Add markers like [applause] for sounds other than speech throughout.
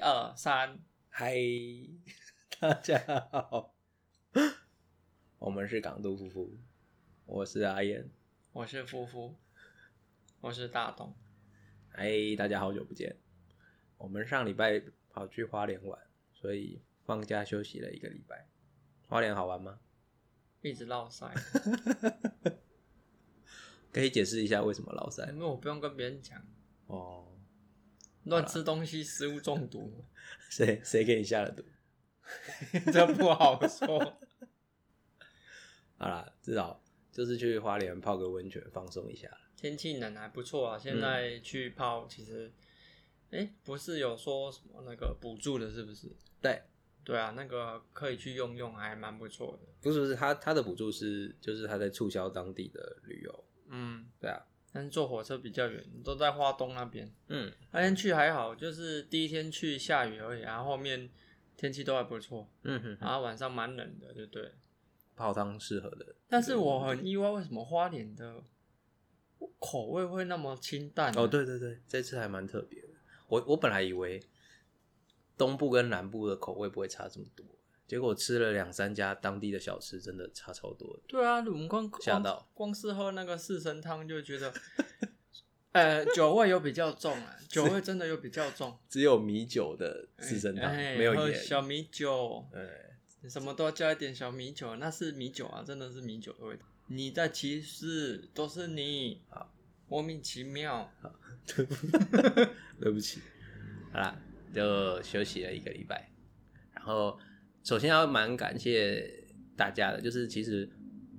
二三，嗨，大家好，我们是港都夫妇，我是阿燕。我是夫妇，我是大东。嗨，大家好久不见。我们上礼拜跑去花莲玩，所以放假休息了一个礼拜。花莲好玩吗？一直落塞，[laughs] 可以解释一下为什么老塞因为我不用跟别人讲，哦？乱吃东西食物中毒，[laughs] 谁谁给你下的毒？[laughs] 这不好说。[laughs] 好啦，至少就是去花莲泡个温泉放松一下。天气冷还不错啊，现在去泡其实，哎、不是有说什么那个补助的，是不是？对，对啊，那个可以去用用，还蛮不错的。不是不是，他他的补助是就是他在促销当地的旅游。嗯，对啊，但是坐火车比较远，都在花东那边。嗯，那天去还好，就是第一天去下雨而已，然后后面天气都还不错，嗯哼，然后晚上蛮冷的，对不对？泡汤适合的。但是我很意外，为什么花莲的口味会那么清淡？哦，，对对对，这次还蛮特别的。我我本来以为东部跟南部的口味不会差这么多，结果吃了两三家当地的小吃，真的差超多的。对啊，我们光光吓到光是喝那个四神汤就觉得，呃，酒味有比较重啊，酒味真的有比较重。只有米酒的四神汤，没有盐。小米酒，对，什么都要加一点小米酒，那是米酒啊，真的是米酒的味道。你在歧视，都是你，好，莫名其妙。[laughs] 对不起，好啦，就休息了一个礼拜。然后，首先要蛮感谢大家的，就是其实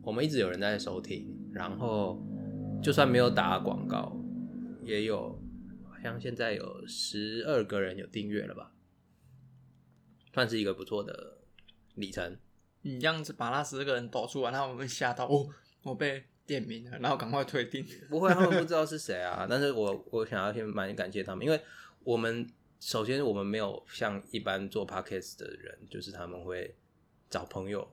我们一直有人在收听，然后就算没有打广告，也有好像现在有十二个人有订阅了吧，算是一个不错的里程。你这样子把那十个人抖出来，那我们吓到哦，我被点名了，然后赶快退订。不会，他们不知道是谁啊。但是我我想要先蛮感谢他们，因为我们首先我们没有像一般做 podcast 的人，就是他们会找朋友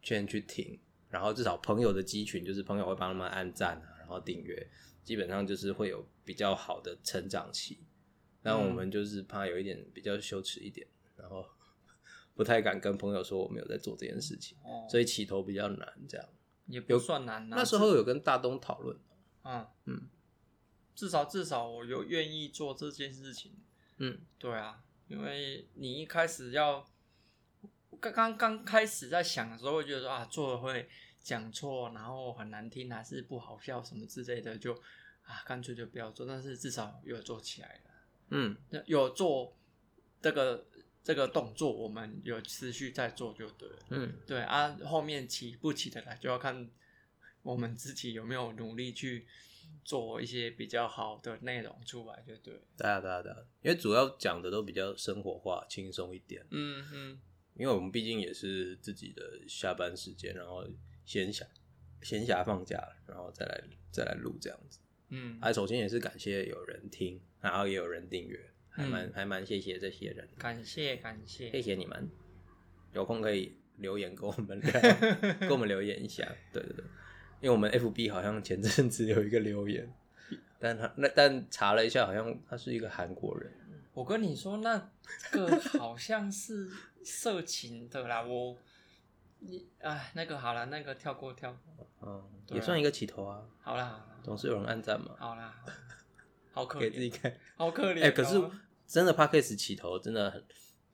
圈去听，然后至少朋友的机群就是朋友会帮他们按赞啊，然后订阅，基本上就是会有比较好的成长期。那我们就是怕有一点比较羞耻一点，然后 [laughs] 不太敢跟朋友说我们有在做这件事情，哦，所以起头比较难。这样也不算难啊。那时候有跟大东讨论，嗯嗯，至少至少我有愿意做这件事情。嗯，对啊，因为你一开始要刚刚刚开始在想的时候，会觉得说啊，做了会讲错，然后很难听，还是不好笑什么之类的，就啊，干脆就不要做。但是至少有做起来了，嗯。有做这个这个动作，我们有持续在做就对了。嗯，对啊，后面起不起得来，就要看我们自己有没有努力去做一些比较好的内容出来，就对。对啊，对啊，对啊，因为主要讲的都比较生活化、轻松一点。嗯嗯，因为我们毕竟也是自己的下班时间，然后闲暇闲暇放假，然后再来再来录这样子。嗯，啊，首先也是感谢有人听，然后也有人订阅，还蛮、嗯还蛮谢谢这些人，感谢感谢谢。谢你们。有空可以留言跟我们聊，[laughs] 跟我们留言一下。对对对，因为我们 FB 好像前阵子有一个留言，[laughs] 但他那但查了一下，好像他是一个韩国人。我跟你说，那个好像是色情的啦，[laughs] 我。你哎，那个好了，那个跳过跳过，嗯，啊也算一个起头啊，好啦好啦总是有人按赞嘛，好啦，好啦 [laughs] 好可怜，给自己看。好可怜哦。哎、可是真的 podcast 起头真的很，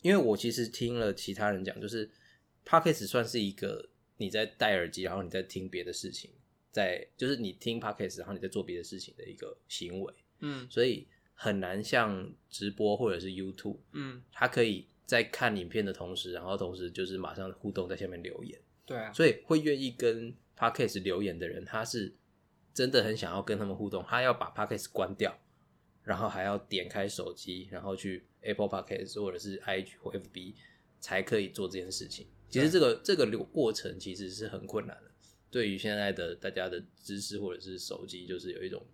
因为我其实听了其他人讲，就是 podcast 算是一个你在戴耳机，然后你在听别的事情，在就是你听 podcast，然后你在做别的事情的一个行为，嗯。所以很难像直播或者是 YouTube，嗯，它可以在看影片的同时，然后同时就是马上互动在下面留言，对啊，所以会愿意跟 podcast 留言的人，他是真的很想要跟他们互动，他要把 podcast 关掉，然后还要点开手机，然后去 Apple Podcast 或者是 IG 或 FB 才可以做这件事情。其实这个这个流过程其实是很困难的，对于现在的大家的知识或者是手机，就是有一种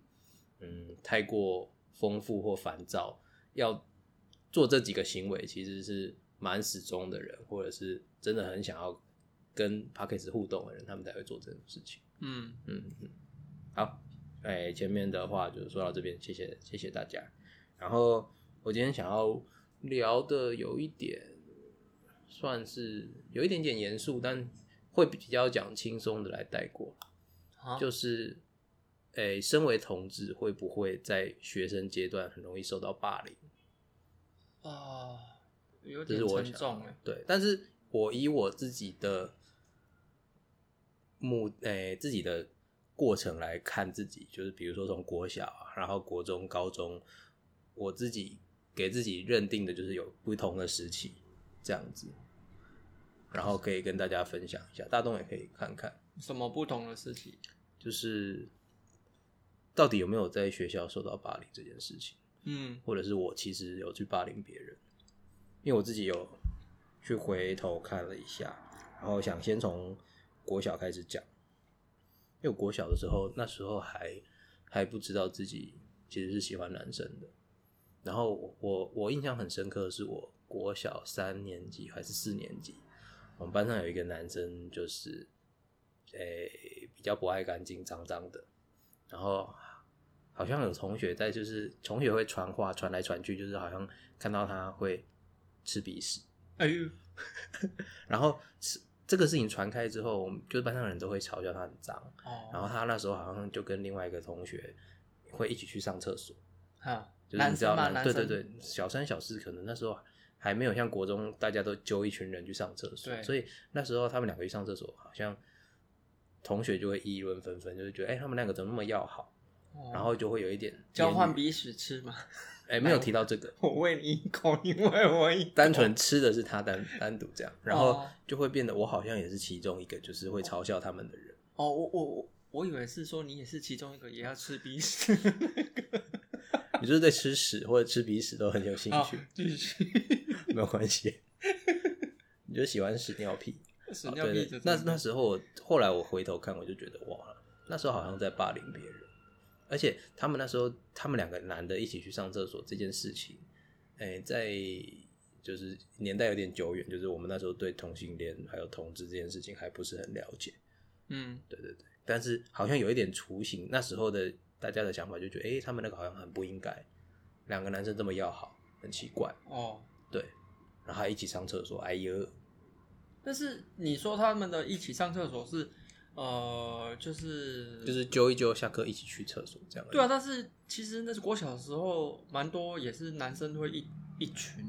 嗯太过丰富或烦躁，要做这几个行为其实是蛮始终的人，或者是真的很想要跟 p a c k e 互动的人，他们才会做这种事情。嗯，嗯嗯，好，哎，前面的话就是说到这边，谢谢谢谢大家。然后我今天想要聊的有一点算是有一点点严肃，但会比较讲轻松的来带过，啊就是，诶、身为同志会不会在学生阶段很容易受到霸凌？啊，有这点沉重哎。对，但是我以我自己的目诶、自己的过程来看自己，就是比如说从国小啊，然后国中、高中，我自己给自己认定的就是有不同的时期这样子，然后可以跟大家分享一下，大东也可以看看，什么不同的事情？就是到底有没有在学校受到霸凌这件事情。嗯或者是我其实有去霸凌别人，因为我自己有去回头看了一下，然后想先从国小开始讲，因为我国小的时候，那时候还还不知道自己其实是喜欢男生的，然后我我我印象很深刻的是我国小三年级还是四年级，我们班上有一个男生就是，诶、比较不爱干净，脏脏的，然后好像有同学在，就是同学会传话传来传去，就是好像看到他会吃鼻屎，哎呦，然后吃这个事情传开之后，我们就是班上的人都会嘲笑他很脏，哦，然后他那时候好像就跟另外一个同学会一起去上厕所，啊，就是？你知道男男生对对对，小三小四可能那时候还没有像国中大家都揪一群人去上厕所，所以那时候他们两个去上厕所，好像同学就会议论纷纷，就是觉得哎、他们两个怎么那么要好，哦然后就会有一点交换鼻屎吃嘛。[laughs] 哎、没有提到这个，[laughs] 我喂你一口，你喂我一口。单纯吃的是他单单独这样，然后哦就会变得我好像也是其中一个，就是会嘲笑他们的人。哦，我我我我以为是说你也是其中一个也要吃鼻屎你就是对吃屎或者吃鼻屎都很有兴趣，继续。没有关系。你就喜欢屎尿屁，屎尿屁那那时候我后来我回头看，我就觉得哇，那时候好像在霸凌别人，而且他们那时候他们两个男的一起去上厕所这件事情，哎、在就是年代有点久远，就是我们那时候对同性恋还有同志这件事情还不是很了解。嗯，对对对，但是好像有一点雏形，那时候的大家的想法就觉得，诶，他们那个好像很不应该，两个男生这么要好，很奇怪，哦，对，然后还一起上厕所，哎呦，但是你说他们的一起上厕所是，呃，就是就是揪一揪，下课一起去厕所这样。对啊，，但是其实那是国小的时候，蛮多也是男生会一一群，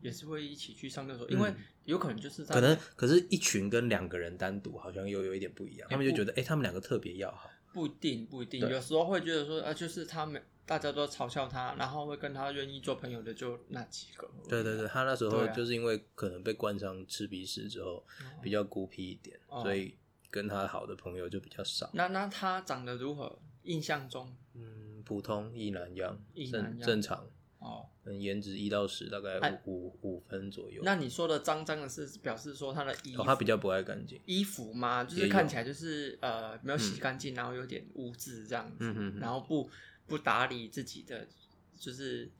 也是会一起去上厕所，因为嗯有可能就是在可能可是一群跟两个人单独好像又有一点不一样，他们就觉得，诶，他们两个特别要好，不一定不一定，有时候会觉得说，啊，就是他们大家都嘲笑他，然后会跟他愿意做朋友的就那几个。对对对，他那时候就是因为可能被冠上吃鼻屎之后，比较孤僻一点，哦所以跟他好的朋友就比较少。那那他长得如何？印象中嗯，普通一男样，正一男样正常。哦，嗯，颜值一到十，大概哎五五五分左右。那你说的脏脏的是表示说他的衣服、哦，他比较不爱干净。衣服吗？就是看起来就是呃没有洗干净，然后有点污渍这样子，嗯哼哼然后不不打理自己的，就是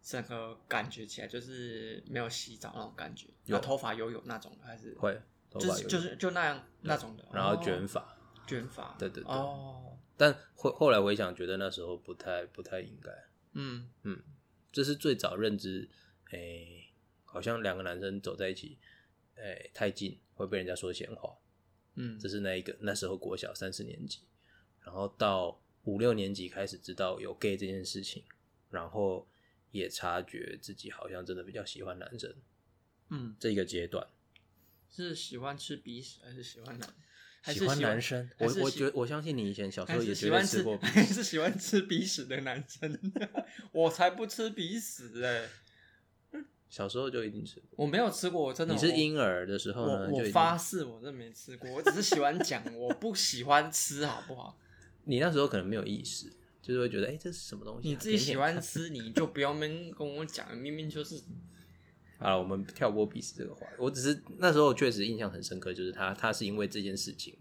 整个感觉起来就是没有洗澡那种感觉。有头发油油那种的还是会，头发有就是就是就那样那种的，然后哦卷发，卷发，对对对哦，但后后来回想，觉得那时候不太不太应该。嗯嗯这是最早认知，诶、好像两个男生走在一起，诶、太近会被人家说闲话。嗯这是那一个那时候国小三四年级，然后到五六年级开始知道有 gay 这件事情，然后也察觉自己好像真的比较喜欢男生嗯，这个阶段。是喜欢吃鼻屎还是喜欢男？还是喜欢男生，我我觉我相信你以前小时候也喜欢吃还。是喜欢吃鼻屎的男生？我才不吃鼻屎哎、小时候就一定吃过。我没有吃过，我真的你是我婴儿的时候呢，我发誓我真的没吃过，我只是喜欢讲，我不喜欢吃，好不好？你那时候可能没有意识，就是会觉得，哎、这是什么东西啊、你自己喜。欢吃，你就不要跟跟我讲，明明就是好了，我们跳过彼此这个话。我只是那时候确实印象很深刻，就是他他是因为这件事情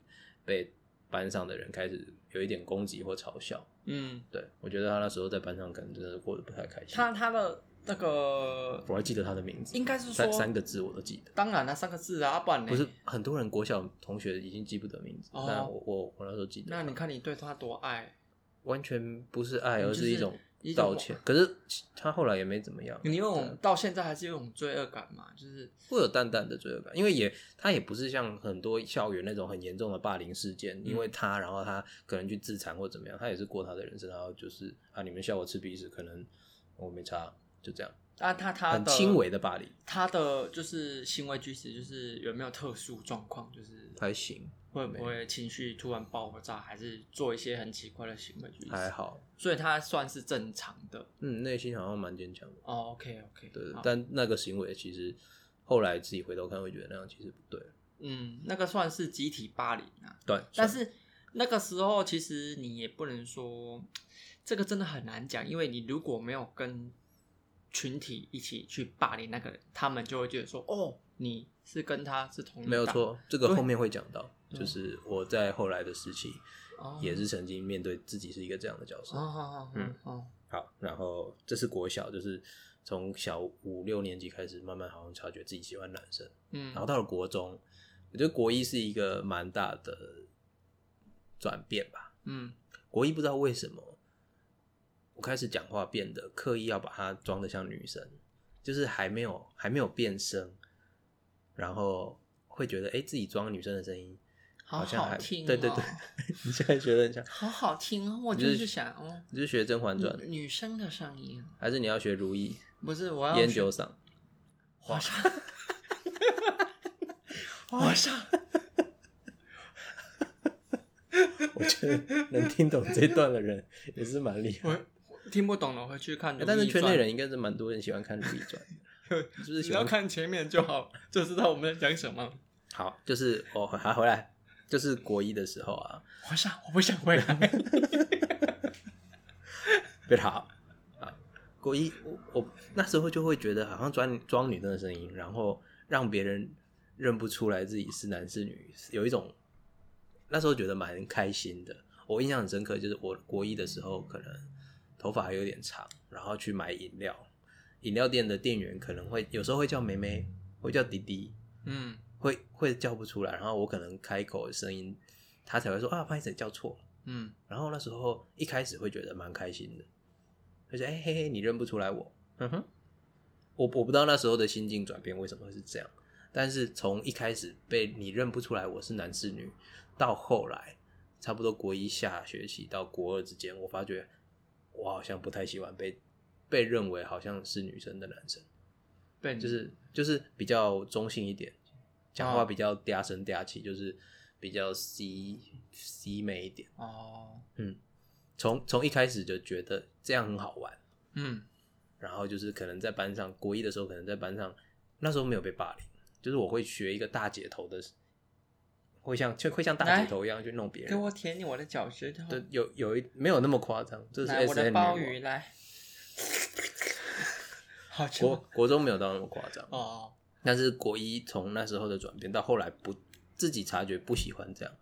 被班上的人开始有一点攻击或嘲笑。嗯，对我觉得他那时候在班上可能真的过得不太开心。他他的那个我还记得他的名字，应该是三说三个字我都记得。当然那三个字啊，不然呢不是很多人国小同学已经记不得名字，哦那我我我那时候记得。那你看你对他多爱，完全不是爱，而是一种一种道歉，可是他后来也没怎么样，你有种到现在还是有种罪恶感嘛？就是会有淡淡的罪恶感，因为也他也不是像很多校园那种很严重的霸凌事件，因为他然后他可能去自残或怎么样，他也是过他的人生，然后就是啊你们笑我吃鼻屎，可能我没差，就这样，啊，他他很轻微的霸凌他的就是行为举止，就是有没有特殊状况，就是还行，会不会情绪突然爆炸，还是做一些很奇怪的行为？还好，所以他算是正常的。嗯，内心好像蛮坚强的，哦，OK OK，对，好但那个行为其实后来自己回头看会觉得那样其实不对，嗯，那个算是集体霸凌啊。对，但是那个时候其实你也不能说这个真的很难讲，因为你如果没有跟群体一起去霸凌那个人，他们就会觉得说，哦，你是跟他是同没有错，这个后面会讲到，就是我在后来的时期哦，也是曾经面对自己是一个这样的角色。哦，哦哦嗯。哦，好，然后这是国小，就是从小五六年级开始，慢慢好像察觉自己喜欢男生，嗯，然后到了国中，我觉得国一是一个蛮大的转变吧。嗯。国一不知道为什么，我开始讲话变得刻意要把它装的像女生，就是还没有还没有变声，然后会觉得哎、诶自己装女生的声音好像还好听、哦，对对对，你现在觉得很像，[laughs] 好好听哦，我你就是是想哦，你是学《甄嬛传》女女生的声音，还是你要学如懿不是我要学烟酒嗓？皇上，[laughs] 皇上，我觉得能听懂这段的人也是蛮厉害。听不懂的回去看但是圈内人应该是蛮多人喜欢看《如懿传》[laughs] 是不是只要？看前面就好，就知道我们在讲什么。好，就是我还回来，就是国一的时候啊，皇上，我不想回来。[laughs] 别好啊，国一我我那时候就会觉得好像装装女生的声音，然后让别人认不出来自己是男是女，有一种那时候觉得蛮开心的。我印象很深刻，就是我国一的时候，可能头发还有点长，然后去买饮料，饮料店的店员可能会有时候会叫妹妹，会叫弟弟，嗯。会会叫不出来，然后我可能开口的声音，他才会说啊，不好意思，叫错了。嗯。然后那时候一开始会觉得蛮开心的，就觉得哎、嘿嘿，你认不出来我，嗯哼，我我不知道那时候的心境转变为什么会是这样，但是从一开始被你认不出来我是男是女，到后来差不多国一下学期到国二之间，我发觉我好像不太喜欢被被认为好像是女生的男生，对就是就是比较中性一点，讲话哦比较嗲声嗲气，就是比较 C C 美一点。哦，嗯从从一开始就觉得这样很好玩，嗯然后就是可能在班上国一的时候，可能在班上那时候没有被霸凌，就是我会学一个大姐头的，会像就会像大姐头一样去弄别人给。我舔你我的脚趾头，对，有有一没有那么夸张，这是来我的鲍。鱼来，[laughs] 好国国中没有到那么夸张，哦，但是国一从那时候的转变到后来不自己察觉不喜欢这样，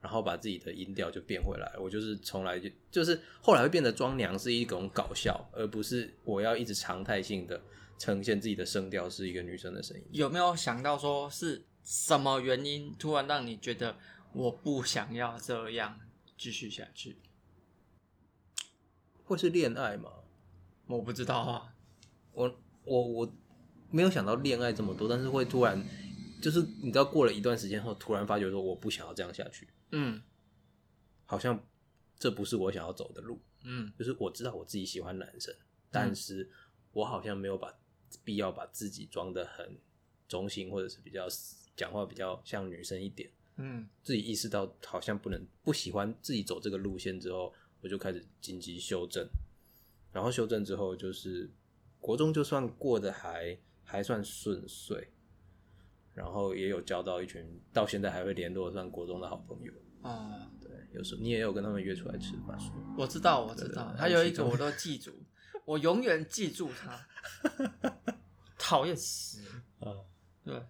然后把自己的音调就变回来。我就是从来就就是后来会变得装娘是一种搞笑，而不是我要一直常态性的呈现自己的声调是一个女生的声音。有没有想到说是什么原因突然让你觉得我不想要这样继续下去？会是恋爱吗？我不知道啊，我我我没有想到恋爱这么多，但是会突然就是你知道过了一段时间后，突然发觉说我不想要这样下去，嗯好像这不是我想要走的路。嗯就是我知道我自己喜欢男生，但是我好像没有把必要把自己装的很中性，或者是比较讲话比较像女生一点。嗯自己意识到好像不能不喜欢自己走这个路线之后，我就开始紧急修正。然后修正之后，就是国中就算过得还还算顺遂，然后也有交到一群到现在还会联络上国中的好朋友。哦，对，有时候你也有跟他们约出来吃饭。我知道我知道，还有一个我都记住，我永远记住他，讨厌死，[laughs] 啊，对，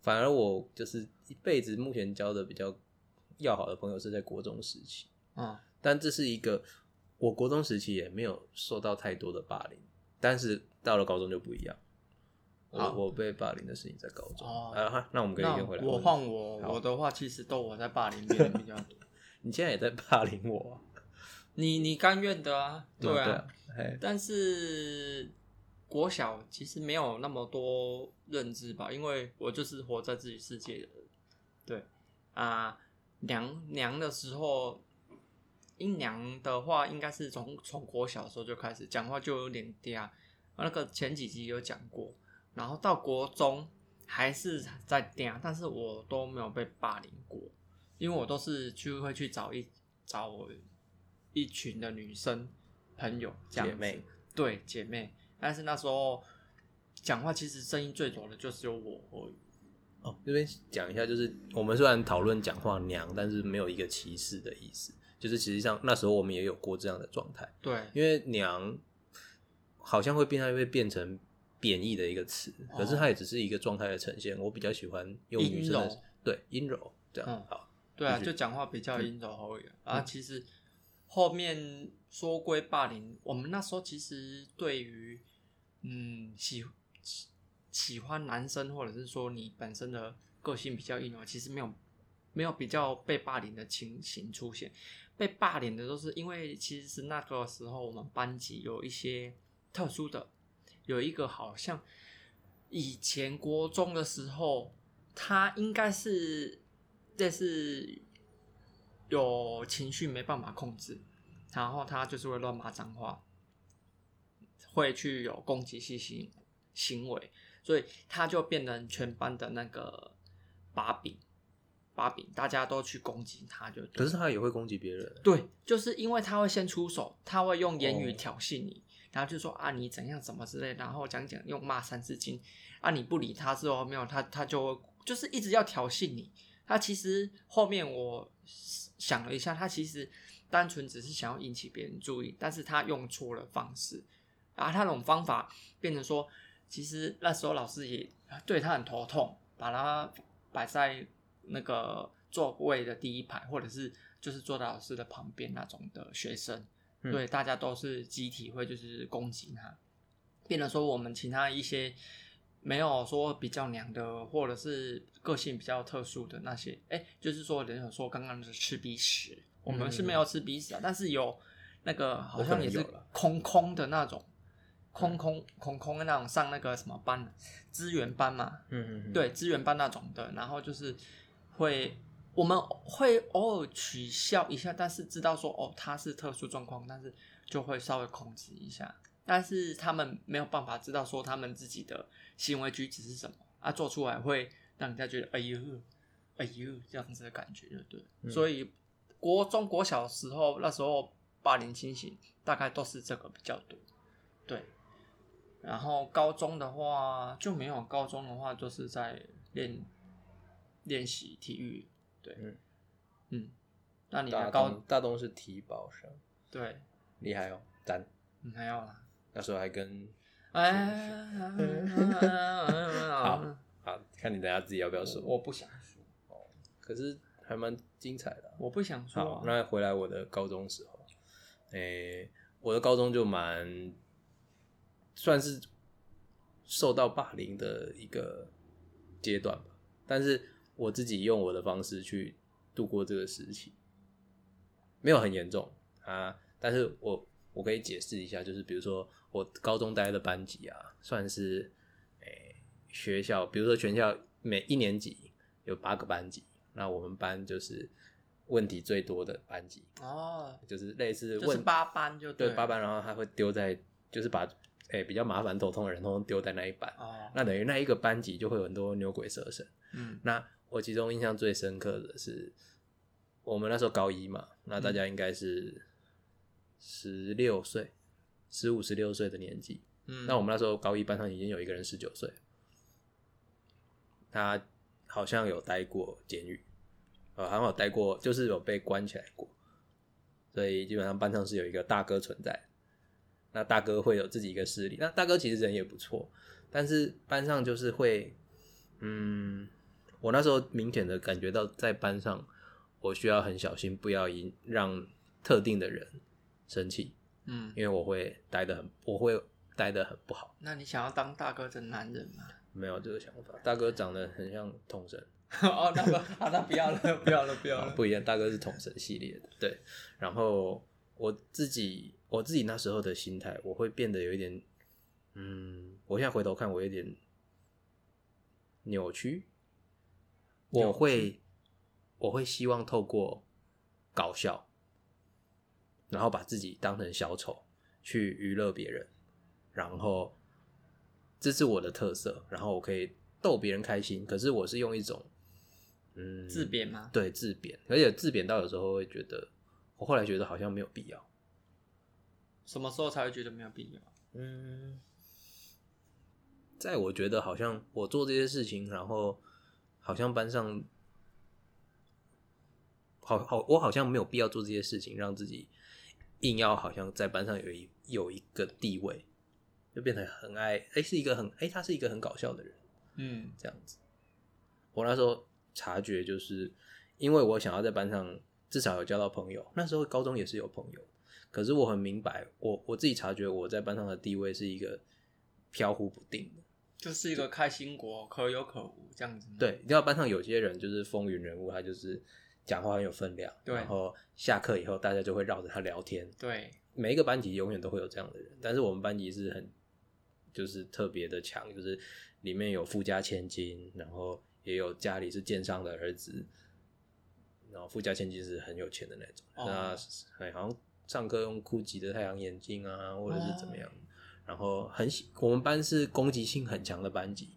反而我就是一辈子目前交的比较要好的朋友是在国中时期，嗯但这是一个我国中时期也没有受到太多的霸凌，但是到了高中就不一样。我我被霸凌的事情在高中。哦啊哈，那我们可以先回来。我换我，我的话其实都我在霸凌别人比较多。[laughs] 你现在也在霸凌我啊、[laughs] 你你甘愿的啊，对啊。但是国小其实没有那么多认知吧，因为我就是活在自己世界的人。对啊，娘娘的时候，阴娘的话，应该是从从国小的时候就开始讲话就有点嗲，那个前几集有讲过，然后到国中还是在嗲，但是我都没有被霸凌过，因为我都是去会去找一找我一群的女生朋友这样子姐妹，对姐妹，但是那时候讲话其实声音最柔的就只有我。而已。哦，这边讲一下，就是我们虽然讨论讲话娘，但是没有一个歧视的意思，就是实际上那时候我们也有过这样的状态，对，因为娘好像会变，它会变成贬义的一个词，可是它也只是一个状态的呈现。我比较喜欢用女生对阴柔这样。嗯好，对啊，就讲话比较阴柔而已。啊，其实后面说归霸凌，我们那时候其实对于嗯喜喜喜欢男生，或者是说你本身的个性比较阴柔，其实没有没有比较被霸凌的情形出现。被霸凌的都是因为其实是那个时候我们班级有一些特殊的，有一个好像以前国中的时候，他应该是这是有情绪没办法控制，然后他就是会乱骂脏话，会去有攻击性行行为，所以他就变成全班的那个把柄，把柄大家都去攻击他就对，可是他也会攻击别人。对，就是因为他会先出手，他会用言语哦挑衅你，然后就说啊你怎样怎么之类，然后讲讲用骂三字经啊你不理他之后没有他他就会就是一直要挑衅你。他其实后面我想了一下，他其实单纯只是想要引起别人注意，但是他用错了方式，啊他那种方法变成说，其实那时候老师也对他很头痛，把他摆在那个座位的第一排，或者是就是坐在老师的旁边那种的学生，嗯对，大家都是集体会就是攻击他，变得说我们其他一些没有说比较娘的，或者是个性比较特殊的那些，哎、就是说人有说刚刚是吃鼻屎，我们是没有吃鼻屎啊，但是有那个好像也是空空的那种。空空空空的那种上那个什么班，资源班嘛，嗯，对资源班那种的，然后就是会我们会偶尔取笑一下，但是知道说哦他是特殊状况，但是就会稍微控制一下，但是他们没有办法知道说他们自己的行为举止是什么啊，做出来会让人家觉得哎呦哎呦这样子的感觉，对对，嗯。所以国中国小时候那时候霸凌情形大概都是这个比较多，对。然后高中的话就没有，高中的话就是在练练习体育，对，嗯。嗯，那你大的高东大东是体保生，对，厉害哦，赞。嗯还有啦，那时候还跟哎，[laughs] 好，好看你等下自己要不要说，我不想说，可是还蛮精彩的啊、我不想说那回来我的高中时候，诶、我的高中就蛮算是受到霸凌的一个阶段吧，但是我自己用我的方式去度过这个时期，没有很严重啊，但是我我可以解释一下，就是比如说我高中待的班级啊，算是诶、学校，比如说全校每一年级有八个班级，那我们班就是问题最多的班级，哦，就是类似问就是八班就了对八班，然后他会丢在，就是把诶、比较麻烦头痛的人，通通丢在那一班，哦，那等于那一个班级就会有很多牛鬼蛇神。嗯那我其中印象最深刻的是，我们那时候高一嘛，那大家应该是十六岁、十五、十六岁的年纪。嗯，那我们那时候高一班上已经有一个人十九岁，他好像有待过监狱，呃，好像有待过，就是有被关起来过，所以基本上班上是有一个大哥存在。那大哥会有自己一个势力，那大哥其实人也不错，但是班上就是会，嗯，我那时候明显的感觉到在班上，我需要很小心，不要引让特定的人生气，嗯，因为我会待的很，我会待的很不好。那你想要当大哥的男人吗？没有这个想法，大哥长得很像统神，[laughs] 哦，那个，好，那不要了，不要了，不要了。不一样，大哥是统神系列的，对。然后我自己我自己那时候的心态，我会变得有一点，嗯，我现在回头看，我有点扭曲。我会我会希望透过搞笑，然后把自己当成小丑去娱乐别人，然后这是我的特色，然后我可以逗别人开心。可是我是用一种嗯自贬吗？对自贬，而且自贬到有时候会觉得，我后来觉得好像没有必要。什么时候才会觉得没有必要？嗯，在我觉得好像我做这些事情，然后好像班上好好，我好像没有必要做这些事情，让自己硬要好像在班上有一有一个地位，就变得很爱哎、是一个很哎、他是一个很搞笑的人。嗯这样子。我那时候察觉，就是因为我想要在班上至少有交到朋友，那时候高中也是有朋友，可是我很明白，我我自己察觉我在班上的地位是一个飘忽不定的。就是一个开心果，可有可无这样子。对，你知道班上有些人就是风云人物，他就是讲话很有分量，然后下课以后大家就会绕着他聊天。对，每一个班级永远都会有这样的人，但是我们班级是很就是特别的强，就是里面有富家千金，然后也有家里是奸商的儿子，然后富家千金是很有钱的那种，哦。那哎好像上课用酷极的太阳眼镜啊，或者是怎么样，哦然后很喜我们班是攻击性很强的班级，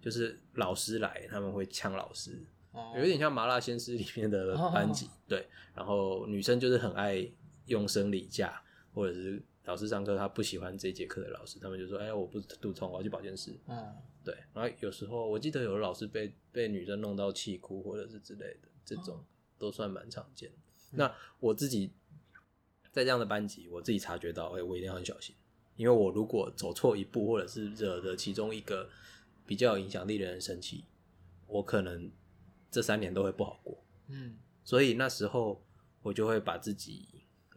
就是老师来他们会呛老师，哦，有一点像麻辣鲜师里面的班级，对。然后女生就是很爱用生理假，或者是老师上课他不喜欢这节课的老师，他们就说：“哎，我不肚痛，我要去保健室。嗯，”对。然后有时候我记得有的老师被被女生弄到气哭，或者是之类的，这种都算蛮常见的。那我自己在这样的班级，我自己察觉到，哎，我一定要很小心，因为我如果走错一步，或者是惹得其中一个比较有影响力的人生气，我可能这三年都会不好过。嗯所以那时候我就会把自己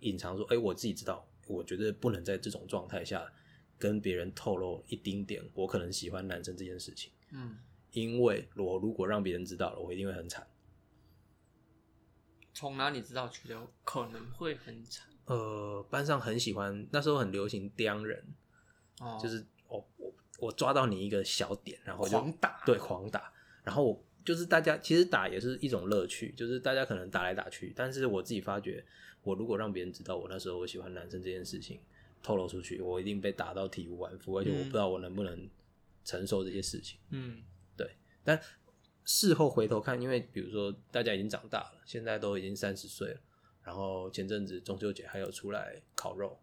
隐藏说，哎、我自己知道，我觉得不能在这种状态下跟别人透露一丁点我可能喜欢男生这件事情，嗯，因为我如果让别人知道了，我一定会很惨。从哪里知道觉得可能会很惨？呃，班上很喜欢，那时候很流行刁人，哦，就是我我我抓到你一个小点，然后就狂打，对狂打，然后我就是大家其实打也是一种乐趣，就是大家可能打来打去，但是我自己发觉，我如果让别人知道我那时候我喜欢男生这件事情透露出去，我一定被打到体无完肤，而且我嗯。不知道我能不能承受这些事情。嗯。对但事后回头看，因为比如说大家已经长大了，现在都已经三十岁了，然后前阵子中秋节还有出来烤肉，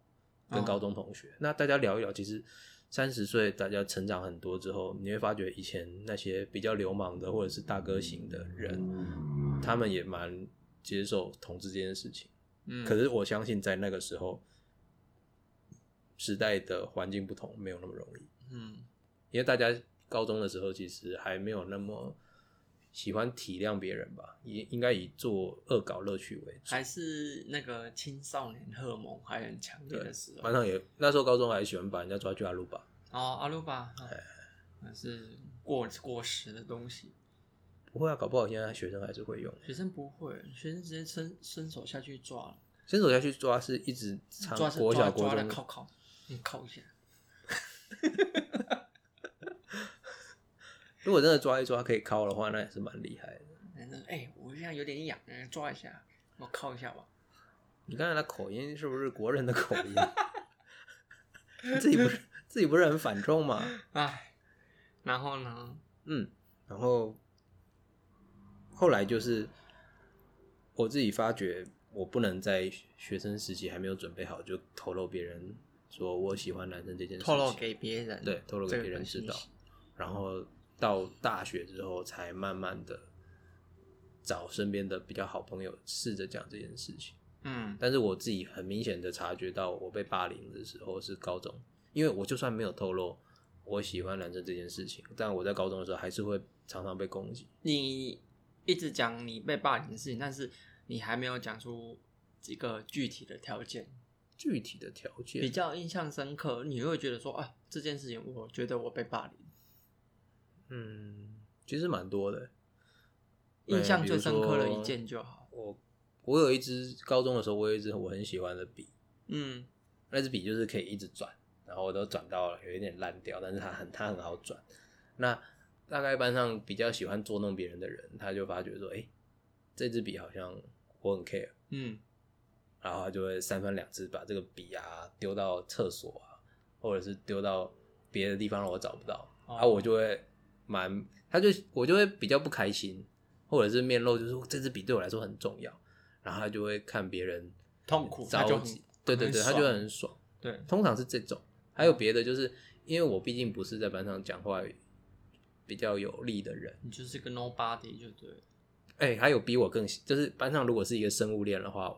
跟哦高中同学，那大家聊一聊，其实三十岁大家成长很多之后，你会发觉以前那些比较流氓的或者是大哥型的人，他们也蛮接受同志这件事情。嗯，可是我相信在那个时候，时代的环境不同，没有那么容易。嗯因为大家高中的时候其实还没有那么喜欢体谅别人吧，也应该以做恶搞乐趣为主。还是那个青少年荷尔蒙还很强烈的时候班。上也那时候高中还喜欢把人家抓去阿鲁巴，哦，阿鲁巴，那是过过时的东西，不会啊，搞不好现在学生还是会用。学生不会，学生直接伸伸手下去抓了，伸手下去抓是一直长抓是国小抓抓了国中靠靠，你靠一下，[laughs] 如果真的抓一抓可以敲的话，那也是蛮厉害的。男生哎，我现在有点痒，哎抓一下，我靠一下吧。你刚才那口音是不是国人的口音？[laughs] 自己不是自己不是很反中吗？哎，然后呢？嗯，然后后来就是我自己发觉，我不能在学生时期还没有准备好就透露别人说我喜欢男生这件事情，透露给别人，对透露给别人知道，然后到大学之后才慢慢的找身边的比较好朋友试着讲这件事情。嗯但是我自己很明显的察觉到，我被霸凌的时候是高中，因为我就算没有透露我喜欢男生这件事情，但我在高中的时候还是会常常被攻击。你一直讲你被霸凌的事情，但是你还没有讲出几个具体的条件，具体的条件比较印象深刻，你会觉得说，啊，这件事情我觉得我被霸凌，嗯，其实蛮多的。印象最深刻的一件就好。我我有一支高中的时候，我有一支我很喜欢的笔，嗯那支笔就是可以一直转，然后我都转到了有一点烂掉，但是它很它很好转。那大概班上比较喜欢捉弄别人的人，他就发觉说，哎、这支笔好像我很 care，嗯然后他就会三番两次把这个笔啊丢到厕所啊，或者是丢到别的地方让我找不到，哦啊，我就会蛮，他就我就会比较不开心，或者是面露就是这支笔对我来说很重要，然后他就会看别人痛苦着急，对对对，他就很爽会很爽。对，通常是这种，还有别的，就是因为我毕竟不是在班上讲话比较有力的人，你就是个 nobody 就对了。哎、还有比我更，就是班上如果是一个生物链的话，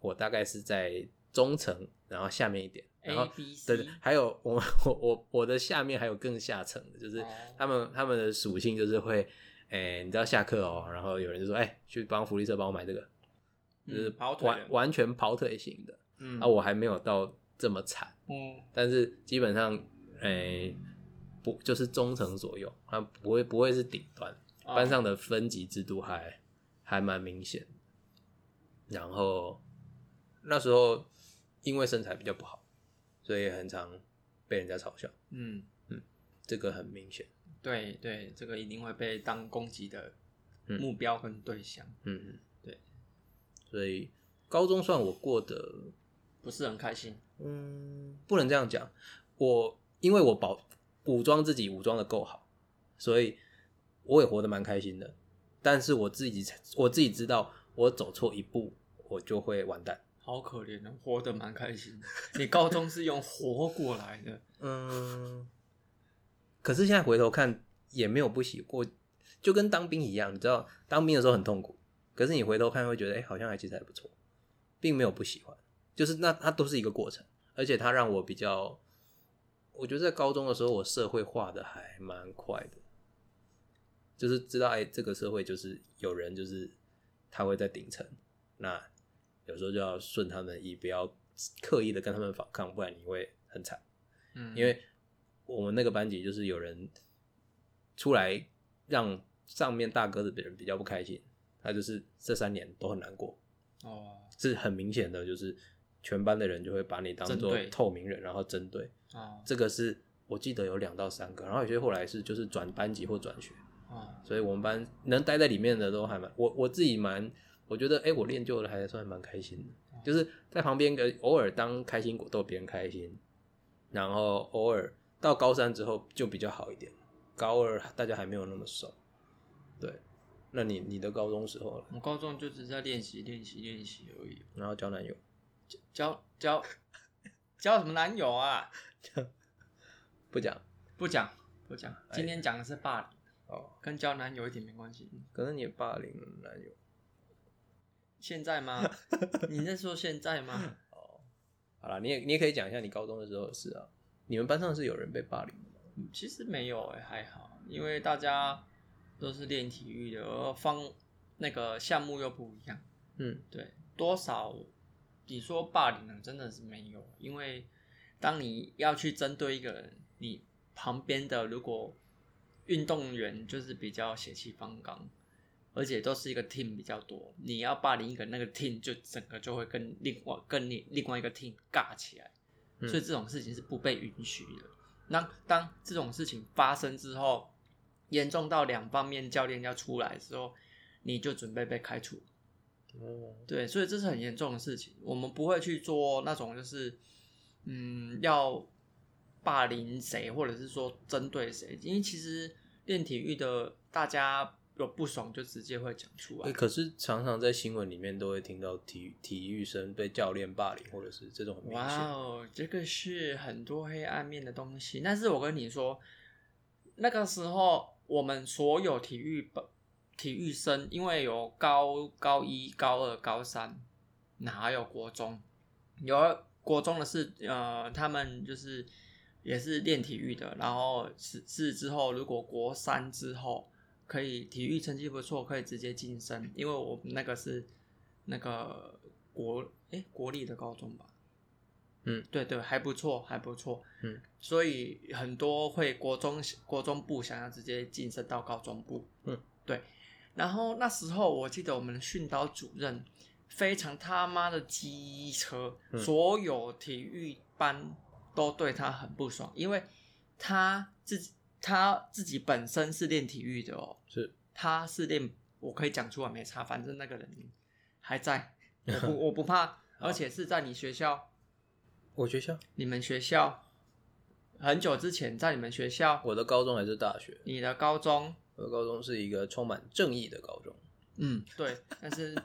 我大概是在中层，然后下面一点，然后对对，还有我我我我的下面还有更下层的，就是哦他们他们的属性就是会，哎、你知道下课哦，然后有人就说，哎、去帮福利社帮我买这个，就是嗯跑腿完完全跑腿型的，嗯啊，我还没有到这么惨。嗯但是基本上，诶、不就是中层左右，它不会不会是顶端，哦班上的分级制度还还蛮明显。然后那时候因为身材比较不好，所以很常被人家嘲笑，嗯嗯，这个很明显。对对，这个一定会被当攻击的嗯目标跟对象，嗯嗯，对。所以高中算我过得，不是很开心。嗯，不能这样讲。我因为我保武装自己武装的够好，所以我也活得蛮开心的。但是我自己我自己知道，我走错一步，我就会完蛋。好可怜哦，活得蛮开心。你高中是用活过来的，[laughs] 嗯，可是现在回头看也没有不喜过，就跟当兵一样，你知道，当兵的时候很痛苦，可是你回头看会觉得，哎、好像还其实还不错，并没有不喜欢，就是那它都是一个过程，而且它让我比较，我觉得在高中的时候我社会化的还蛮快的，就是知道，哎、这个社会就是有人就是他会在顶层，那有时候就要顺他们意，不要刻意的跟他们反抗，不然你会很惨。嗯，因为我们那个班级就是有人出来让上面大哥的人比较不开心，他就是这三年都很难过，哦。是很明显的，就是全班的人就会把你当做透明人，然后针对。哦。这个是我记得有两到三个，然后有些后来是就是转班级或转学，哦，所以我们班能待在里面的都还蛮我我自己蛮，我觉得哎、我练就了还算蛮开心的，就是在旁边个偶尔当开心果逗别人开心，然后偶尔到高三之后就比较好一点，高二大家还没有那么熟，对，那你你的高中时候了，我高中就只是在练习练习练习而已，然后交男友，交交 [laughs] 交什么男友啊？[laughs] 不讲。不讲不讲，哎。今天讲的是霸凌，哦，跟交男友一点没关系。可能你霸凌男友，现在吗？[laughs] 你在说现在吗？好了，你也你也可以讲一下你高中的时候的事啊，你们班上是有人被霸凌的吗？嗯其实没有哎、还好，因为大家都是练体育的，而方那个项目又不一样。嗯对，多少你说霸凌呢，真的是没有，因为当你要去针对一个人，你旁边的如果运动员就是比较血气方刚，而且都是一个 team 比较多，你要霸凌一个那个 team 就整个就会跟另外跟你另外一个 team 尬起来，嗯所以这种事情是不被允许的。那当这种事情发生之后，严重到两方面教练要出来的时候，你就准备被开除。哦，对，所以这是很严重的事情。我们不会去做那种就是，嗯，要霸凌谁，或者是说针对谁，因为其实练体育的大家有不爽就直接会讲出欸，来。可是常常在新闻里面都会听到体育体育生被教练霸凌，或者是这种很明哇。哦，这个是很多黑暗面的东西。但是我跟你说，那个时候我们所有体育本体育生，因为有高高一、高二、高三，哪有国中，有国中的是呃，他们就是也是练体育的，然后是是之后如果国三之后可以体育成绩不错，可以直接晋升，因为我们那个是那个国诶国立的高中吧。嗯，对对，还不错，还不错。嗯，所以很多会国中国中部想要直接晋升到高中部。嗯，对。然后那时候我记得我们的训导主任非常他妈的机车，嗯所有体育班都对他很不爽，因为他自己他自己本身是练体育的哦，是。他是练，我可以讲出来没差，反正那个人还在，[laughs] 我不我不怕，而且是在你学校，我学校，你们学校很久之前，在你们学校，我的高中还是大学？你的高中，我的高中是一个充满正义的高中，嗯，对，但是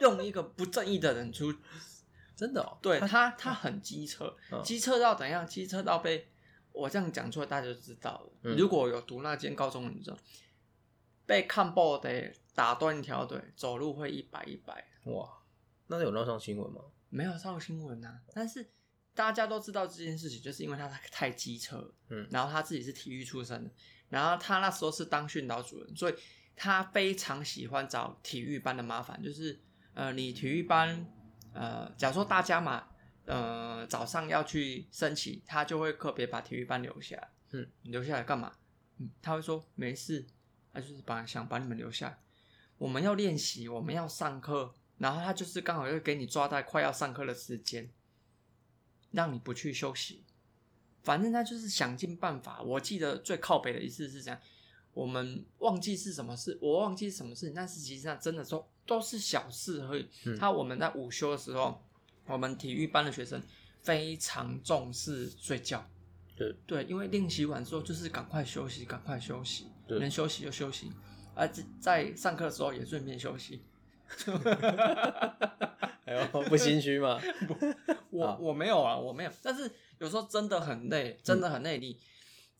用一个不正义的人出，[laughs] 真的哦。对他他很机车，嗯。机车到怎样？机车到被我这样讲出来，大家就知道了。嗯如果有读那间高中，你知道，被看爆的打断一条腿，走路会一百一百。哇，那有闹上新闻吗？没有上新闻啊，但是大家都知道这件事情，就是因为他太机车了，嗯然后他自己是体育出身的，然后他那时候是当训导主任，所以他非常喜欢找体育班的麻烦，就是呃，你体育班呃，假如说大家嘛，呃，早上要去升旗，他就会特别把体育班留下来，嗯，你留下来干嘛？嗯，他会说没事，他就是把想把你们留下来，我们要练习，我们要上课，然后他就是刚好又给你抓在快要上课的时间，让你不去休息。反正他就是想尽办法。我记得最靠北的一次是这样，我们忘记是什么事，我忘记是什么事，但是实际上真的都都是小事而已。嗯他我们在午休的时候，我们体育班的学生非常重视睡觉。对。对，因为练习完之后就是赶快休息，赶快休息，能休息就休息，而在在上课的时候也顺便休息。[laughs] 哎呦，不心虚吗？[laughs] 我、啊。我没有啊，我没有，但是有时候真的很累，真的很累，你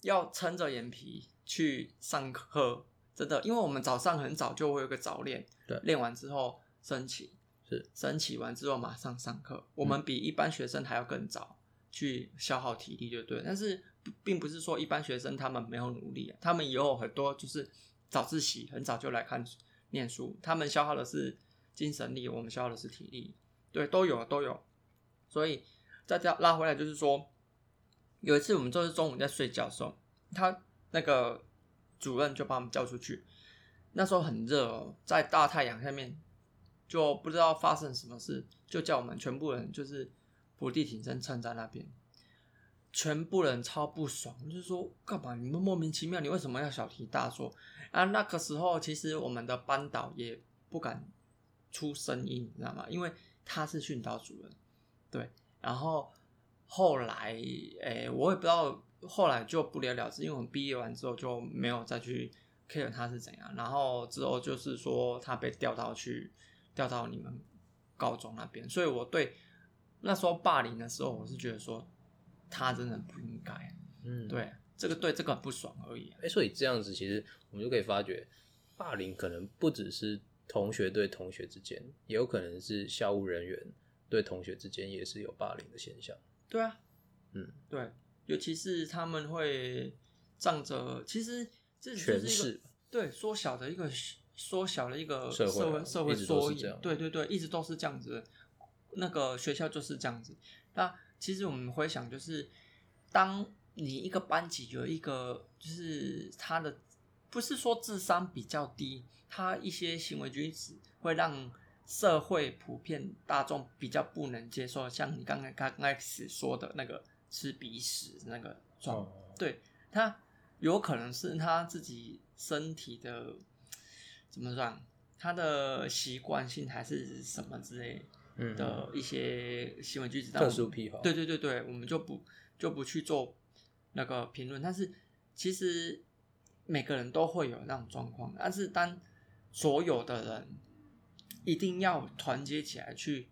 要撑着眼皮去上课，真的，因为我们早上很早就会有个早练，对。练完之后升旗，是升旗完之后马上上课，我们比一般学生还要更早去消耗体力，就对，但是并不是说一般学生他们没有努力啊，他们也有很多就是早自习，很早就来看念书，他们消耗的是精神力，我们消耗的是体力，对，都有都有。所以再拉回来，就是说，有一次我们就是中午在睡觉的时候，他那个主任就把我们叫出去，那时候很热哦，在大太阳下面，就不知道发生什么事，就叫我们全部人就是伏地挺身撑在那边，全部人超不爽，就是说干嘛？你们莫名其妙，你为什么要小题大做？啊，那个时候其实我们的班导也不敢出声音，你知道吗？因为他是训导主任，对。然后后来，诶、我也不知道，后来就不了了之，因为我们毕业完之后就没有再去 care 他是怎样。然后之后就是说他被调到去调到你们高中那边，所以我对那时候霸凌的时候，我是觉得说他真的不应该，嗯，。对这个对这个很不爽而已、啊。哎、所以这样子，其实我们就可以发觉，霸凌可能不只是同学对同学之间，也有可能是校务人员对同学之间也是有霸凌的现象。对啊，嗯，对，尤其是他们会仗着，其实这就是一个对缩小的一个缩小了一个社会社会缩影对对对，一直都是这样子。那个学校就是这样子。那其实我们回想，就是当你一个班级有一个，就是他的不是说智商比较低，他一些行为举止会让社会普遍大众比较不能接受，像你刚才刚开始说的那个吃鼻屎那个状哦，对他有可能是他自己身体的怎么算，他的习惯性还是什么之类嗯，的一些行为举止，但特殊癖好。对对对对，我们就不就不去做那个评论。但是其实每个人都会有那种状况，但是当所有的人一定要团结起来去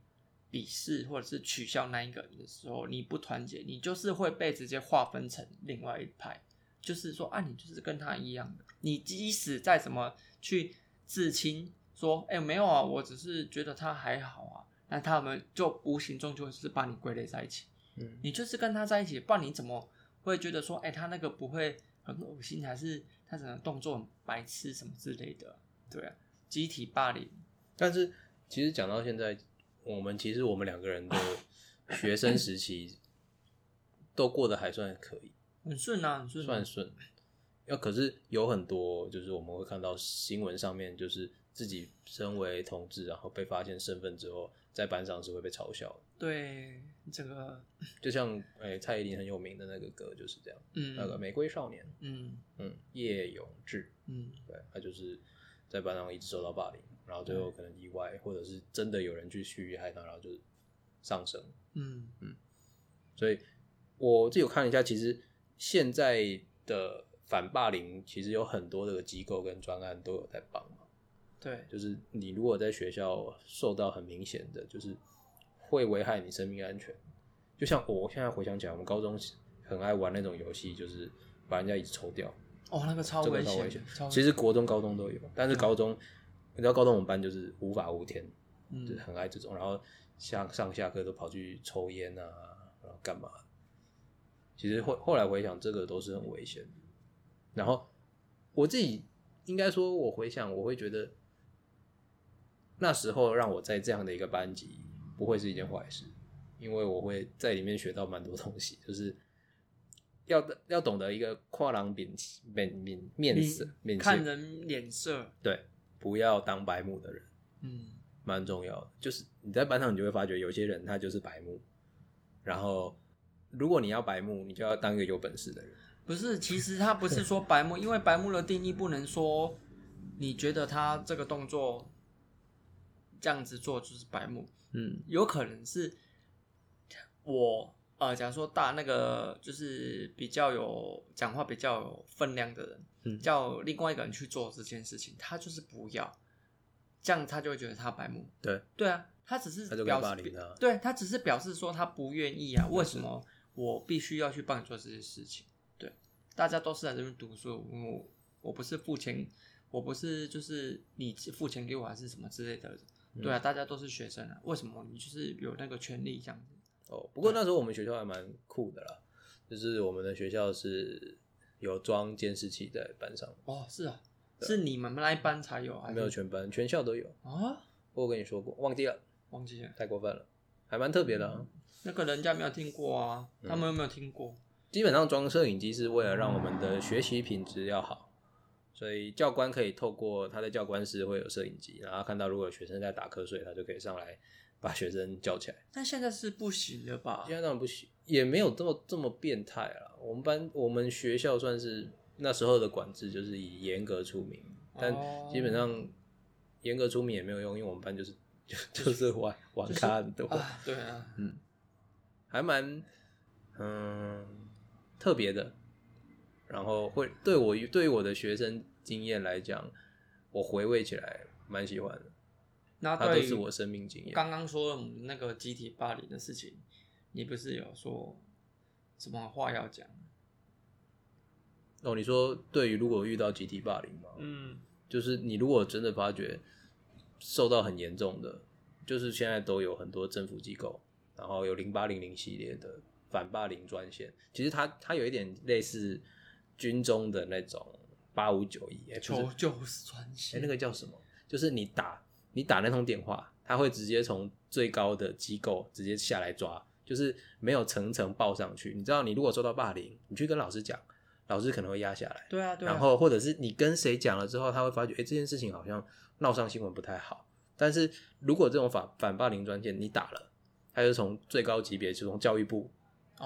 鄙视或者是取笑那一个人的时候，你不团结，你就是会被直接划分成另外一派。就是说啊，你就是跟他一样的，你即使再怎么去自清，说哎、没有啊，我只是觉得他还好啊，那他们就无形中就是把你归类在一起。嗯，你就是跟他在一起，不然你怎么会觉得说，哎、他那个不会很恶心，还是他整个动作很白痴什么之类的？对啊，集体霸凌，但是其实讲到现在，我们其实我们两个人的学生时期都过得还算可以，很顺啊，很顺、啊，算顺。要可是有很多，就是我们会看到新闻上面，就是自己身为同志，然后被发现身份之后，在班上是会被嘲笑的。对这个，就像诶、蔡依林很有名的那个歌就是这样，嗯，那个《玫瑰少年》，嗯嗯，叶永志，嗯对他就是在班上一直受到霸凌，然后最后可能意外，或者是真的有人去蓄意害他，然后就上升。嗯所以我自己有看了一下，其实现在的反霸凌其实有很多这个机构跟专案都有在帮忙。对，就是你如果在学校受到很明显的，就是会危害你生命安全，就像我现在回想起来，我们高中很爱玩那种游戏，就是把人家椅子抽掉，哦，那个超危险危险，其实国中、高中都有，但是高中，你知道高中我们班就是无法无天，就很爱这种，然后上上下课都跑去抽烟啊，然后干嘛？其实后后来回想，这个都是很危险的。然后我自己应该说，我回想，我会觉得那时候让我在这样的一个班级，不会是一件坏事，因为我会在里面学到蛮多东西，就是要要懂得一个跨廊面面面面色面看人脸色，对，不要当白目的人。嗯蛮重要的。就是你在班上，你就会发觉有些人他就是白目，然后如果你要白目，你就要当一个有本事的人。不是，其实他不是说白目，因为白目的定义不能说你觉得他这个动作这样子做就是白目，嗯有可能是我呃，假如说大那个就是比较有讲话比较有分量的人，嗯。叫另外一个人去做这件事情，他就是不要，这样他就会觉得他白目。对。对啊，他只是表示他对他只是表示说他不愿意啊，为什么我必须要去帮你做这些事情？对，大家都是来这边读书，我我不是付钱，我不是就是你付钱给我还是什么之类的。嗯对啊，大家都是学生啊，为什么你就是有那个权利这样子？哦，不过那时候我们学校还蛮酷的啦，就是我们的学校是有装监视器在班上，哦，是啊，是你们那一班才有，还是没有全班全校都有。啊？我有跟你说过，忘记了，忘记了，太过分了，还蛮特别的、啊。那个人家没有听过啊，嗯他们有没有听过？基本上装摄影机是为了让我们的学习品质要好，所以教官可以透过他的教官室会有摄影机，然后看到如果有学生在打瞌睡，他就可以上来把学生叫起来。但现在是不行的吧现？在当然不行，也没有这么这么变态了。我们班我们学校算是那时候的管制就是以严格出名，但哦基本上严格出名也没有用，因为我们班就是就 [laughs] 就是玩玩咖很多，啊，对啊，还蛮嗯特别的。然后会对我对于我的学生经验来讲，我回味起来蛮喜欢的，它那都是我生命经验。刚刚说那个集体霸凌的事情，你不是有说什么话要讲？哦，你说对于如果遇到集体霸凌吗？嗯，就是你如果真的发觉受到很严重的，就是现在都有很多政府机构，然后有零八零零系列的反霸凌专线，其实它它有一点类似军中的那种八五九一，求救专哎、线，那个叫什么？就是你打你打那通电话，他会直接从最高的机构直接下来抓，就是没有层层报上去。你知道，你如果受到霸凌，你去跟老师讲，老师可能会压下来。对啊，对啊，然后或者是你跟谁讲了之后，他会发觉，哎、这件事情好像闹上新闻不太好。但是如果这种反反霸凌专线你打了，他就从最高级别，就从教育部，哦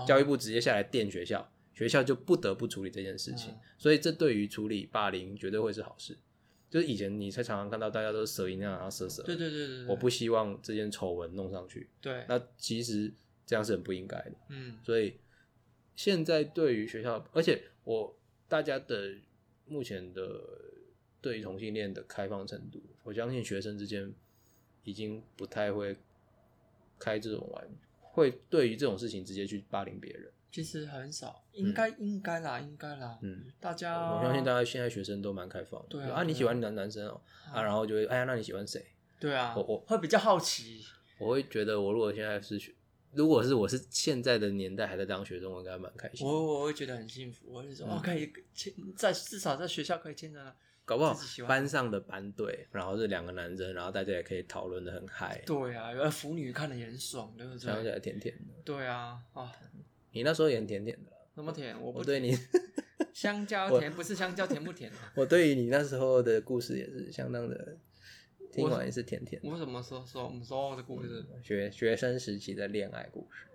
教育部直接下来电学校，学校就不得不处理这件事情。嗯所以这对于处理霸凌绝对会是好事。就是以前你才常常看到大家都是蛇一那样，然后蛇蛇，对对对对，对我不希望这件丑闻弄上去。对，那其实这样是很不应该的。嗯所以现在对于学校，而且我大家的目前的对于同性恋的开放程度，我相信学生之间已经不太会开这种玩，会对于这种事情直接去霸凌别人。其实很少，应该应该啦，应该啦，嗯，大家我相信大家现在学生都蛮开放的。对啊啊，你喜欢男男生哦、啊，然后就会哎呀，那你喜欢谁？对啊，我我会比较好奇，我会觉得，我如果现在是学，如果是我是现在的年代还在当学生，我应该蛮开心。我我会觉得很幸福，我会说嗯哦，可以牵在至少在学校可以牵着搞不好班上的班队，然后是两个男生，然后大家也可以讨论的很嗨，对啊，而，腐女看的也很爽，对不对？想起来甜甜的。对啊，啊，你那时候也很甜甜的啦，那么甜，我不我对你，[laughs] 香蕉甜不是香蕉甜不甜啊？[laughs] 我对于你那时候的故事也是相当的听完也是甜甜的。我什么时候说我们说的故事？学学生时期的恋爱故事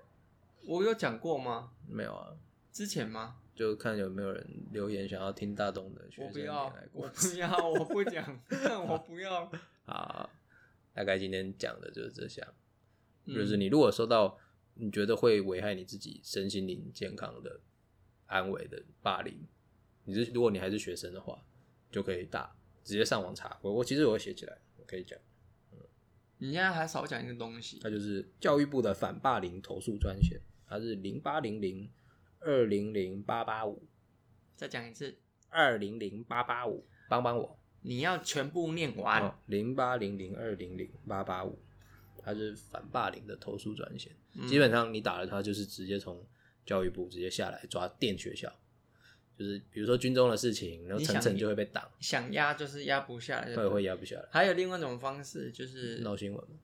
我有讲过吗？没有啊？之前吗？就看有没有人留言想要听大东的学生恋我不要爱，故我事不要，我不讲，我不要。[laughs] 啊。[laughs] 大概今天讲的就是这项，嗯就是你如果收到你觉得会危害你自己身心灵健康的安危的霸凌，你是如果你还是学生的话，就可以打直接上网查。我我其实我会写起来，我可以讲，你现在还少讲一个东西，它就是教育部的反霸凌投诉专线，它是零八零零二零零八八五再讲一次，二零零八八五，帮帮我。你要全部念完。哦，零八零零二零零八八五，它是反霸凌的投诉专线。嗯基本上你打了它，就是直接从教育部直接下来抓电学校，就是比如说军中的事情，然后你想层层就会被挡，想压就是压不下来，会会压不下来，还有另外一种方式就是，闹新闻嘛，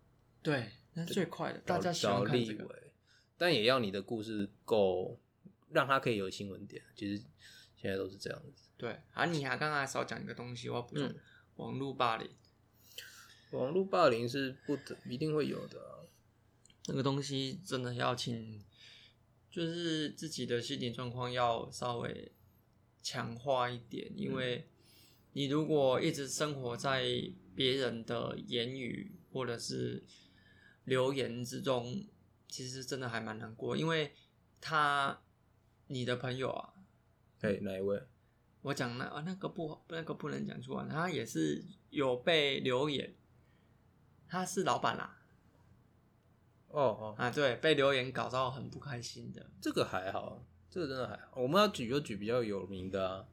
对，那是最快的，大家喜找欢看这个。立委，但也要你的故事够让他可以有新闻点。其实现在都是这样子。对，啊，你还刚才少讲一个东西，我要补充，嗯网络霸凌网络霸凌是不得一定会有的啊、那个东西，真的要请，就是自己的心理状况要稍微强化一点，因为你如果一直生活在别人的言语或者是留言之中，其实真的还蛮难过，因为他你的朋友啊，嘿，哪一位？我讲那啊那个不那个不能讲出来，他也是有被留言，他是老板啦哦哦，啊，对，被留言搞到很不开心的，这个还好，这个真的还好。我们要举就举比较有名的啊，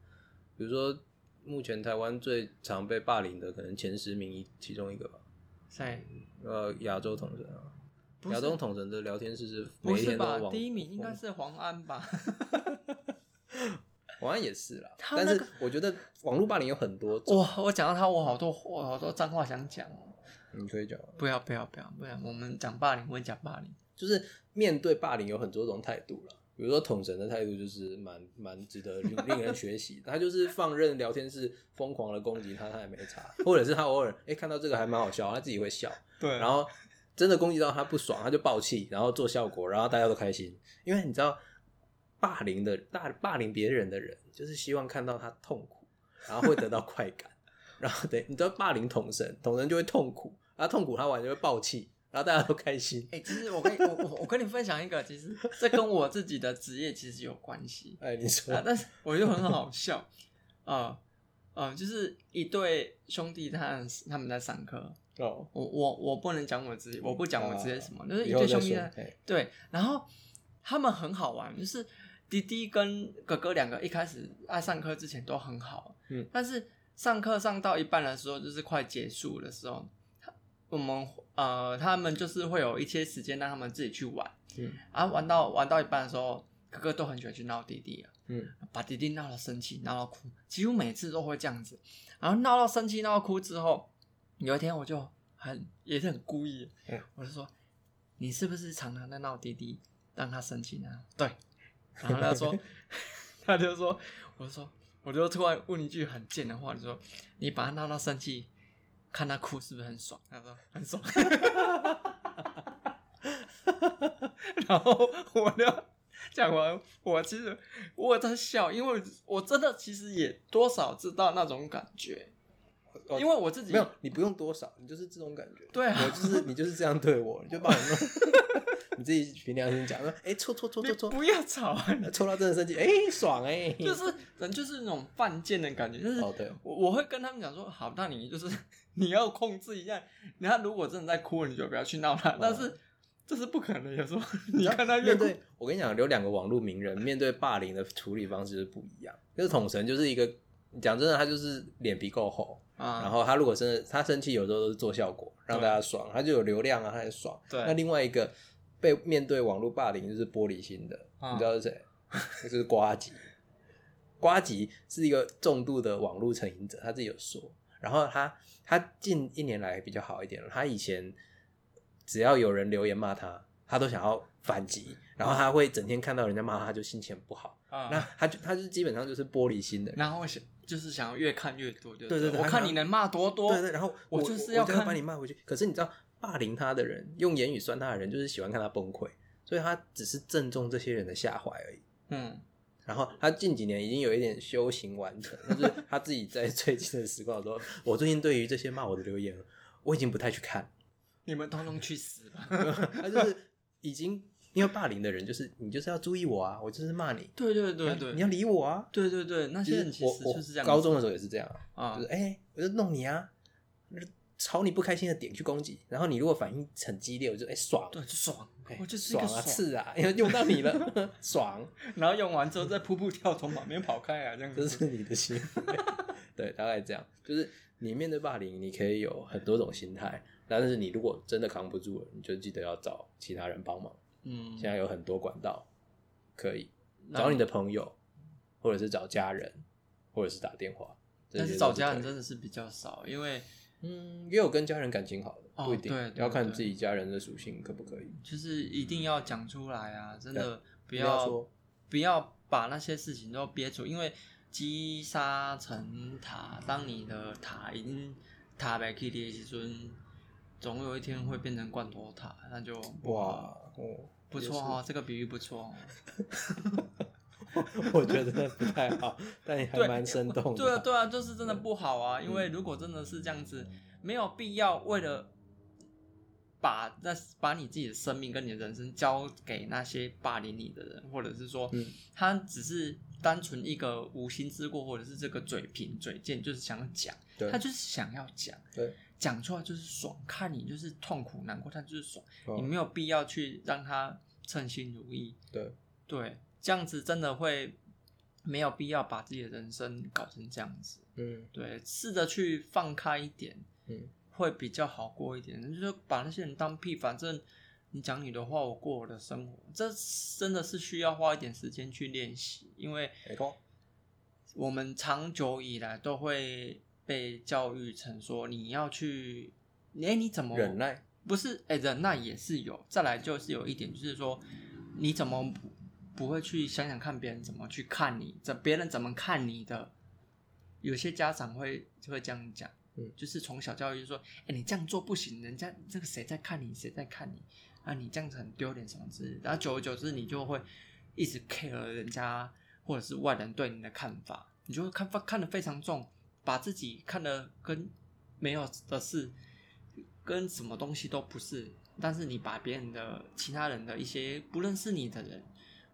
比如说目前台湾最常被霸凌的，可能前十名一其中一个吧。谁？呃，亚洲统神啊，不是亚洲统神的聊天室是每一天都吧？往第一名应该是黄安吧？[laughs] 黄安也是啦，那个但是我觉得网络霸凌有很多种，哇，我讲到他，我好多我好多脏话想讲哦。你可以讲啊，不要不要不要不要，我们讲霸凌，我们讲霸凌。就是面对霸凌有很多种态度了。比如说统神的态度就是蛮蛮值得令令人学习，他就是放任聊天室疯狂的攻击他，他也没查，或者是他偶尔哎、诶看到这个还蛮好笑，他自己会笑，对然后真的攻击到他不爽，他就爆气，然后做效果，然后大家都开心。因为你知道，霸凌的大霸凌别人的人，就是希望看到他痛苦，然后会得到快感。[laughs] 然后对，你知道霸凌统神，统神就会痛苦，然后痛苦他完就会爆气，然后大家都开心。哎、其实我跟你我我我跟你分享一个，其实这跟我自己的职业其实有关系 [laughs] 哎，你说啊，但是我就很好笑，呃呃，就是一对兄弟他们他们在上课，哦，我我我不能讲我职业，我不讲我职业什么，就是一对兄弟对，然后他们很好玩，就是弟弟跟哥哥两个一开始爱上课之前都很好，嗯，但是上课上到一半的时候，就是快结束的时候，他我们呃他们就是会有一些时间让他们自己去玩，嗯，啊玩到玩到一半的时候，哥哥都很喜欢去闹弟弟啊，嗯，把弟弟闹到生气，闹到哭，几乎每次都会这样子。然后闹到生气、闹到哭之后，有一天我就很也是很故意，嗯我就说：“你是不是常常在闹弟弟，让他生气呢？”对。[laughs] 然后他说，[laughs] 他就说，我就说，我就突然问一句很贱的话，就说：“你把他闹到生气，看他哭是不是很爽？”他说：“很爽。[laughs] ”然后我就讲完，我其实我在笑，因为我真的其实也多少知道那种感觉，哦因为我自己没有，你不用多少，你就是这种感觉。对啊我就是你就是这样对我，你就把我弄，[laughs] 你自己凭良心讲说，哎，戳戳戳你戳戳，不要吵啊，你戳到真的生气，哎，爽哎，就是人就是那种犯贱的感觉，就是哦对我我会跟他们讲说，好，那你就是你要控制一下，你他如果真的在哭，你就不要去闹他，但是这是不可能，有时候 [laughs] 你看他越对我跟你讲，有两个网络名人面对霸凌的处理方式是不一样。就是统神就是一个，讲真的，他就是脸皮够厚，啊，然后他如果真的他生气，有时候都是做效果让大家爽，他就有流量啊，他也爽。对那另外一个被面对网络霸凌就是玻璃心的，啊你知道是谁？[laughs] 就是瓜吉。瓜吉是一个重度的网络成瘾者，他自己有说。然后他他近一年来比较好一点了，他以前只要有人留言骂他，他都想要反击，然后他会整天看到人家骂他，他就心情不好，啊那他就他就基本上就是玻璃心的人。然后想就是想要越看越多，就对对对我看你能骂多多，对对，然后我我就是要看把你骂回去。可是你知道，霸凌他的人，用言语酸他的人，就是喜欢看他崩溃，所以他只是正中这些人的下怀而已。嗯，然后他近几年已经有一点修行完成，就是他自己在最近的时光说，[laughs] 我最近对于这些骂我的留言，我已经不太去看，你们通通去死吧！[laughs] 他就是已经因为霸凌的人，就是你就是要注意我啊，我就是骂你，对对对对，你要理我啊。对对对，那其些人其实我我就是这样。高中的时候也是这样啊，啊。就是哎、我就弄你啊，就朝你不开心的点去攻击，然后你如果反应很激烈，我就哎、爽，对，就爽。哎，我就是一个爽啊，刺啊，[laughs] 因为用到你了，[laughs] 爽，然后用完之后再噗噗跳从旁边跑开啊，这样这。是你的心，[laughs] 对，大概这样，就是你面对霸凌，你可以有很多种心态，但是你如果真的扛不住了，你就记得要找其他人帮忙。嗯，现在有很多管道可以找你的朋友，或者是找家人，或者是打电话。这但是找家人真的是比较少，因为嗯，也有跟家人感情好的，哦不一定，对对要看自己家人的属性可不可以。就是一定要讲出来啊，真的不不要要不要把那些事情都憋住，因为积沙成塔，当你的塔已经塔不起的时阵，总有一天会变成罐头塔，那就哇，哦，不错哦，这个比喻不错哦。[laughs] 我觉得不太好，但也还对蛮生动的。对啊，对啊，就是真的不好啊！因为如果真的是这样子，没有必要为了把那把你自己的生命跟你的人生交给那些霸凌你的人，或者是说，嗯他只是单纯一个无心之过，或者是这个嘴贫嘴贱，就是想要讲，他就是想要讲，对，讲出来就是爽，看你就是痛苦难过，他就是爽，哦你没有必要去让他称心如意，对，对，这样子真的会没有必要把自己的人生搞成这样子。嗯。对，试着去放开一点，嗯，会比较好过一点。就是把那些人当屁，反正你讲你的话，我过我的生活，这真的是需要花一点时间去练习，因为我们长久以来都会被教育成说你要去，哎，你怎么忍耐，不是，哎、忍耐也是有。再来就是有一点，就是说，你怎么不不会去想想看别人怎么去看你，怎别人怎么看你的？有些家长会就会这样讲，嗯就是从小教育就说，哎、你这样做不行，人家这个谁在看你，谁在看你啊？你这样子很丢脸什么之类。然后久而久之，你就会一直 care 人家或者是外人对你的看法，你就会看看得非常重，把自己看得跟没有的事，跟什么东西都不是。但是你把别人的、其他人的一些不认识你的人，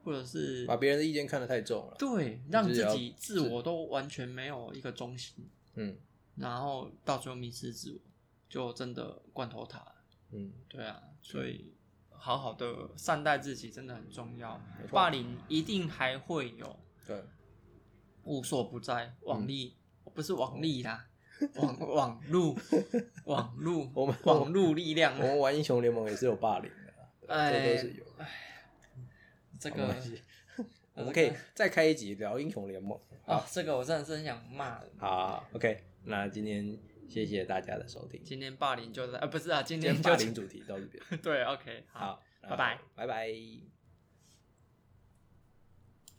或者是把别人的意见看得太重了。对让自己自我都完全没有一个中心，嗯然后到最后迷失自我，就真的罐头塔了。嗯，对啊，所以好好的善待自己真的很重要霸凌一定还会有，对，无所不在，网嗯力、不是网力啦，[laughs] 网网路 [laughs] 网路我们网路力量我，们玩英雄联盟也是有霸凌的这都是有。这个没关系 [laughs] 我们可以再开一集聊英雄联盟。啊，这个我真的是很想骂人。好，OK，那今天谢谢大家的收听，今天霸凌就在，呃，不是啊，今今天霸凌主题到这边。对，OK，好，好，拜拜，拜拜。